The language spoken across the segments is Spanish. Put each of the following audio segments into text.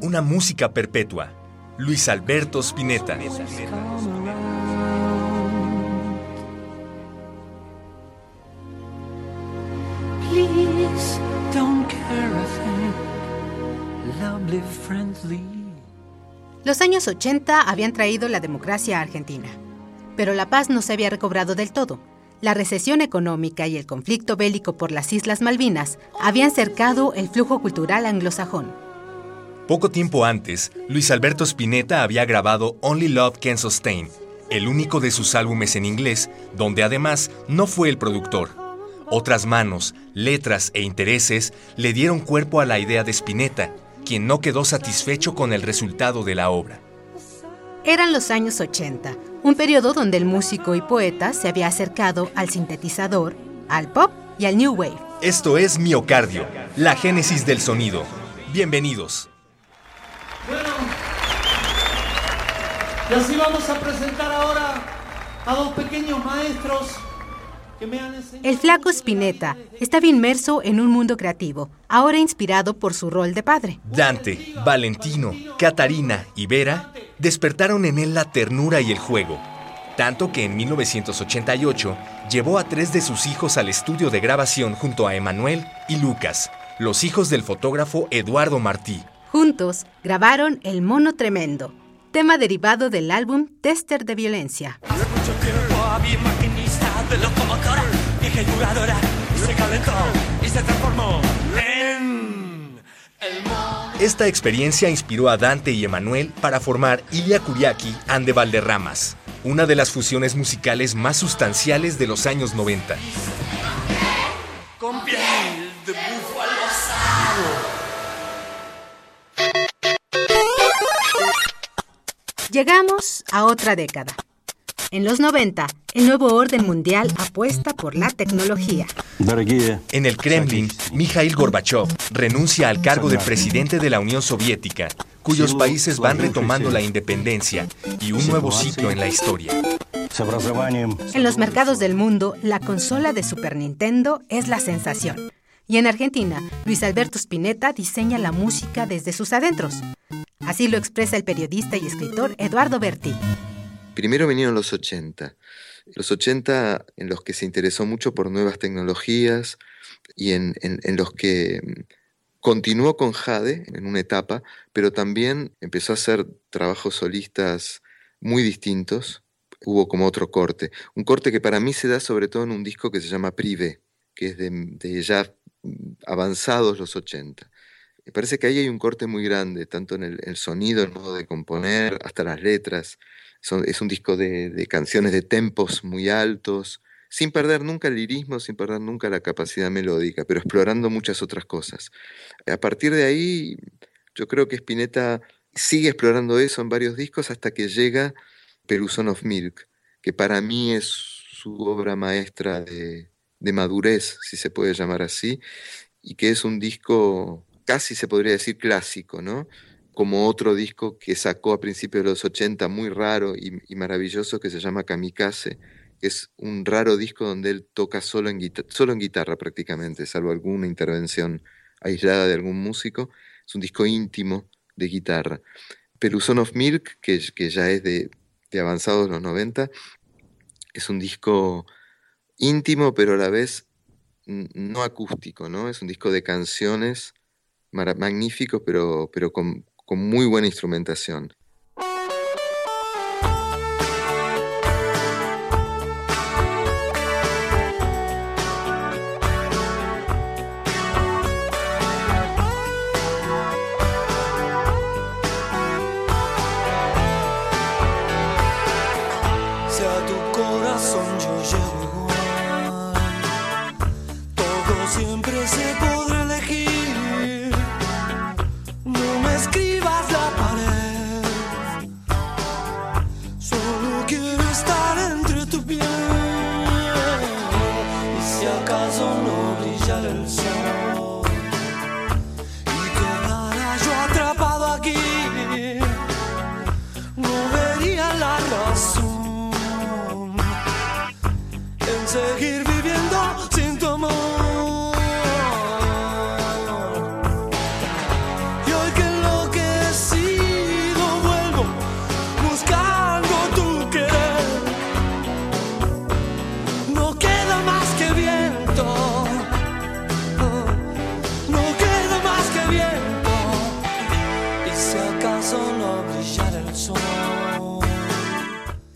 Una música perpetua. Luis Alberto Spinetta. Los años 80 habían traído la democracia a Argentina, pero la paz no se había recobrado del todo. La recesión económica y el conflicto bélico por las Islas Malvinas habían cercado el flujo cultural anglosajón. Poco tiempo antes, Luis Alberto Spinetta había grabado Only Love Can Sustain, el único de sus álbumes en inglés, donde además no fue el productor. Otras manos, letras e intereses le dieron cuerpo a la idea de Spinetta, quien no quedó satisfecho con el resultado de la obra. Eran los años 80, un periodo donde el músico y poeta se había acercado al sintetizador, al pop y al new wave. Esto es Miocardio, la génesis del sonido. Bienvenidos. Bueno, y así vamos a presentar ahora a dos pequeños maestros que me han enseñado... El flaco Spinetta estaba inmerso en un mundo creativo, ahora inspirado por su rol de padre. Dante, Valentino, Catarina y Vera despertaron en él la ternura y el juego, tanto que en 1988 llevó a tres de sus hijos al estudio de grabación junto a Emanuel y Lucas, los hijos del fotógrafo Eduardo Martí. Juntos grabaron El Mono Tremendo, tema derivado del álbum Tester de Violencia. De locomotora, dije jugadora, y se calentó y se transformó en el mono. Esta experiencia inspiró a Dante y Emanuel para formar Ilia Kuriaki and the Valderramas, una de las fusiones musicales más sustanciales de los años 90. con piel de búfalo asado. Llegamos a otra década. En los 90, el nuevo orden mundial apuesta por la tecnología. En el Kremlin, Mikhail Gorbachev renuncia al cargo de presidente de la Unión Soviética, cuyos países van retomando la independencia y un nuevo ciclo en la historia. En los mercados del mundo, la consola de Super Nintendo es la sensación. Y en Argentina, Luis Alberto Spinetta diseña la música desde sus adentros. Así lo expresa el periodista y escritor Eduardo Berti. Primero vinieron los 80. Los 80 en los que se interesó mucho por nuevas tecnologías y en, en- los que mm, continuó con Jade en una etapa, pero también empezó a hacer trabajos solistas muy distintos. Hubo como otro corte. Un corte que para mí se da sobre todo en un disco que se llama Privé, que es de, ya mm, avanzados los 80. Me parece que ahí hay un corte muy grande, tanto en el sonido, el modo de componer, hasta las letras. Es un disco de, canciones de tempos muy altos, sin perder nunca el lirismo, sin perder nunca la capacidad melódica, pero explorando muchas otras cosas. A partir de ahí, yo creo que Spinetta sigue explorando eso en varios discos hasta que llega Peluson of Milk, que para mí es su obra maestra de, de madurez, si se puede llamar así, y que es un disco casi se podría decir clásico, ¿no? Como otro disco que sacó a principios de los 80, muy raro y, maravilloso, que se llama Kamikaze, es un raro disco donde él toca solo en, guitarra prácticamente, salvo alguna intervención aislada de algún músico. Es un disco íntimo de guitarra. Peluson of Milk, que, ya es de, de avanzados los 90, es un disco íntimo, pero a la vez no acústico, ¿no? Es un disco de canciones magnífico, pero, pero con, con muy buena instrumentación.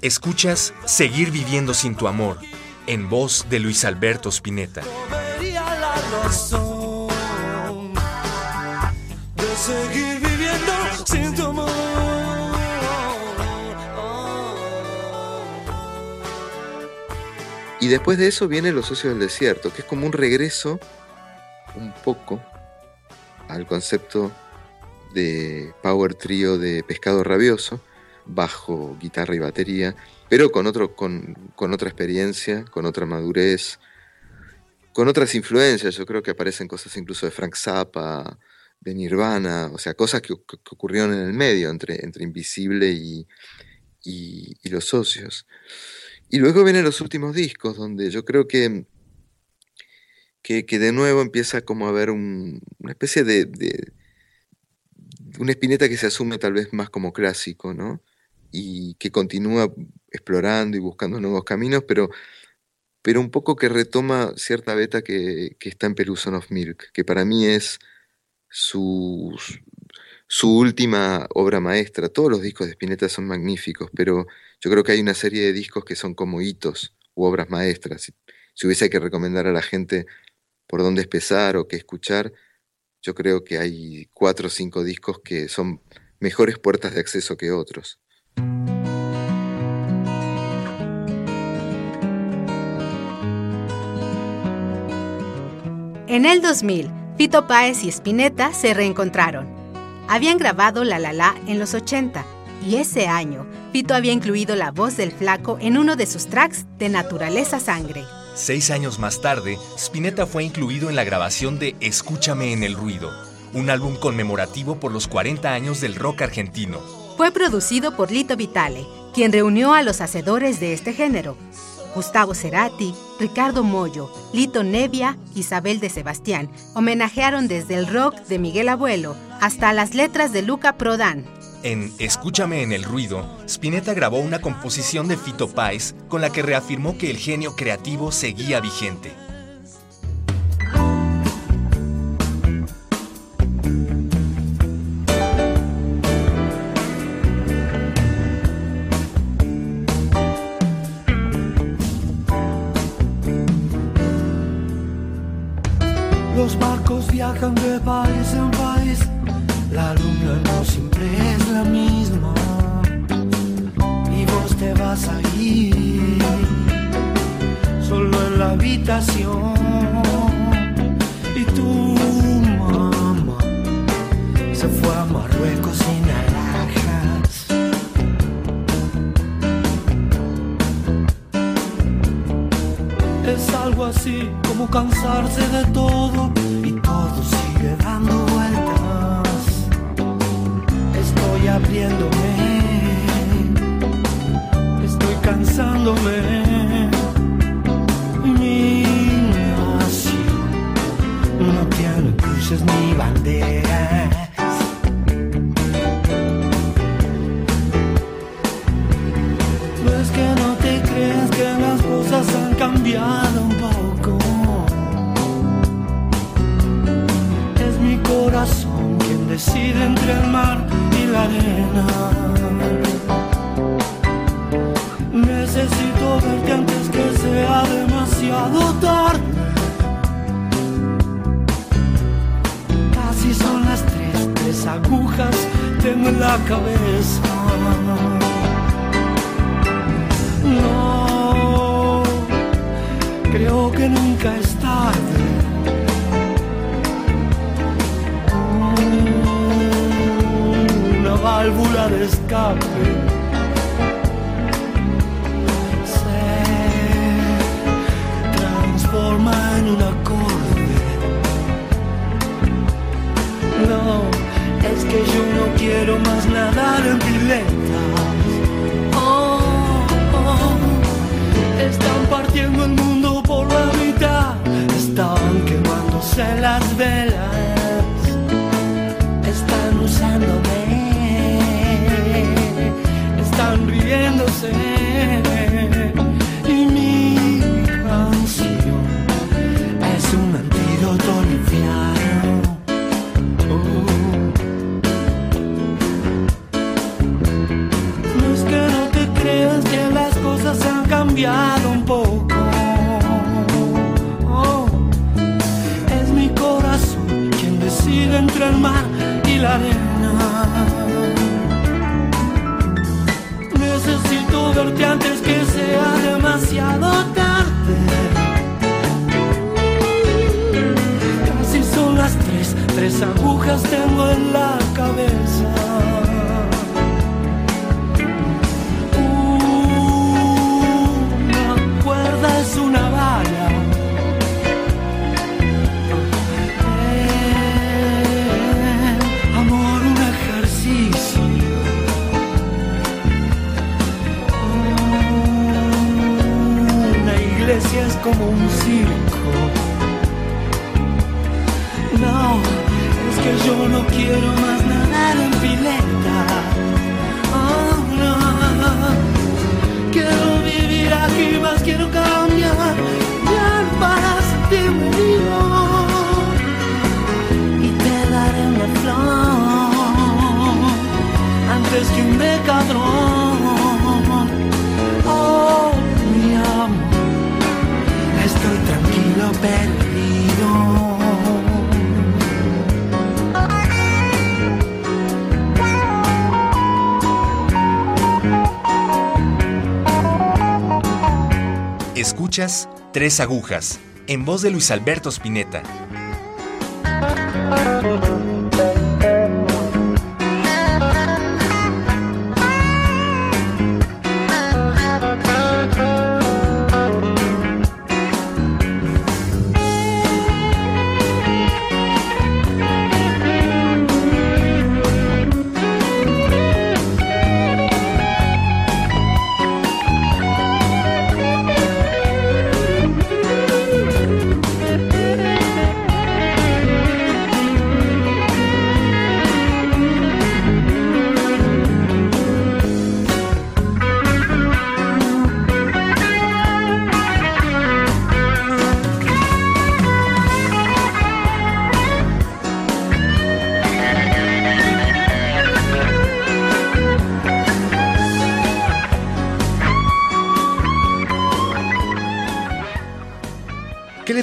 Escuchas Seguir viviendo sin tu amor, en voz de Luis Alberto Spinetta. Y después de eso viene Los Socios del Desierto, que es como un regreso un poco al concepto de power trio de Pescado Rabioso, bajo, guitarra y batería, pero con, otro, con, con otra experiencia, con otra madurez, con otras influencias. Yo creo que aparecen cosas incluso de Frank Zappa, de Nirvana, o sea, cosas que, ocurrieron en el medio entre, entre Invisible y, y- Los Socios. Y luego vienen los últimos discos, donde yo creo que, que, de nuevo empieza como a haber un- una especie de, de- una espineta que se asume tal vez más como clásico, ¿no? Y que continúa explorando y buscando nuevos caminos, pero, pero un poco que retoma cierta beta que, está en Peluson of Milk, que para mí es su, su última obra maestra. Todos los discos de Spinetta son magníficos, pero yo creo que hay una serie de discos que son como hitos u obras maestras. Si hubiese que recomendar a la gente por dónde empezar o qué escuchar, yo creo que hay cuatro o cinco discos que son mejores puertas de acceso que otros. En el 2000, Fito Páez y Spinetta se reencontraron. Habían grabado La La en los 80 y ese año, Fito había incluido la voz del flaco en uno de sus tracks de Naturaleza Sangre. Seis años más tarde, Spinetta fue incluido en la grabación de Escúchame en el Ruido, un álbum conmemorativo por los 40 años del rock argentino. Fue producido por Lito Vitale, quien reunió a los hacedores de este género. Gustavo Cerati, Ricardo Mollo, Lito Nevia, Isabel de Sebastián homenajearon desde el rock de Miguel Abuelo hasta las letras de Luca Prodan. En Escúchame en el Ruido, Spinetta grabó una composición de Fito Páez con la que reafirmó que el genio creativo seguía vigente. Los barcos viajan de país en país, la luna no siempre es la misma. Y vos te vas a ir solo en la habitación. Y tu mamá se fue a Marruecos sin alhajas. Es algo así como cansarse de todo y todo sigue dando vueltas. Estoy abriéndome, estoy cansándome. Mi nación no tiene cruces ni banderas. Un poco. Es mi corazón quien decide entre el mar y la arena. Necesito verte antes que sea demasiado tarde. Casi son las tres, tres agujas tengo en la cabeza. Que nunca es tarde. Una válvula de escape. Se transforma en un acorde. No, es que yo no quiero más nadar en piletas. Un poco. Oh, es mi corazón quien decide entre el mar y la arena. Necesito verte antes que sea demasiado tarde. Casi son las tres, tres agujas tengo en la que yo no quiero más nadar en pileta. Oh, no. Quiero vivir aquí, más quiero cambiar. Ya para sentirme vivo. Y te daré una flor antes que un decadrón. Tres Agujas, en voz de Luis Alberto Spinetta.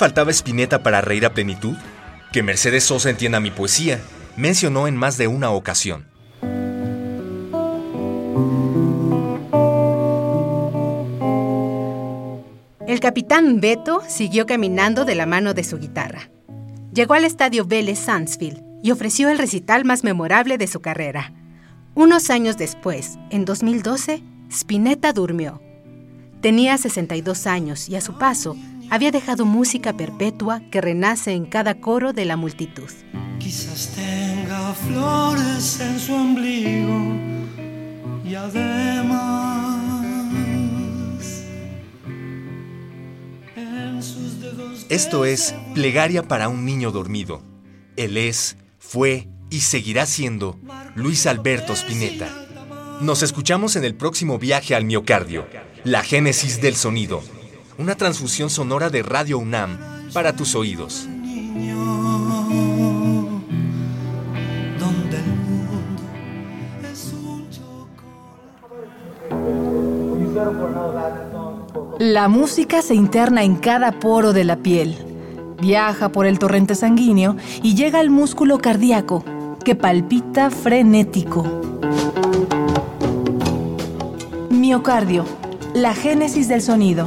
Faltaba Spinetta para reír a plenitud? Que Mercedes Sosa entienda mi poesía, mencionó en más de una ocasión. El capitán Beto siguió caminando de la mano de su guitarra. Llegó al estadio Vélez Sansfield y ofreció el recital más memorable de su carrera. Unos años después, en 2012, Spinetta durmió. Tenía 62 años y a su paso había dejado música perpetua que renace en cada coro de la multitud. Quizás tenga flores en su ombligo y además en sus dedos Esto es Plegaria para un niño dormido. Él es, fue y seguirá siendo Luis Alberto Spinetta. Nos escuchamos en el próximo viaje al miocardio, la génesis del sonido, una transfusión sonora de Radio UNAM para tus oídos. La música se interna en cada poro de la piel, viaja por el torrente sanguíneo y llega al músculo cardíaco, que palpita frenético. Miocardio, la génesis del sonido.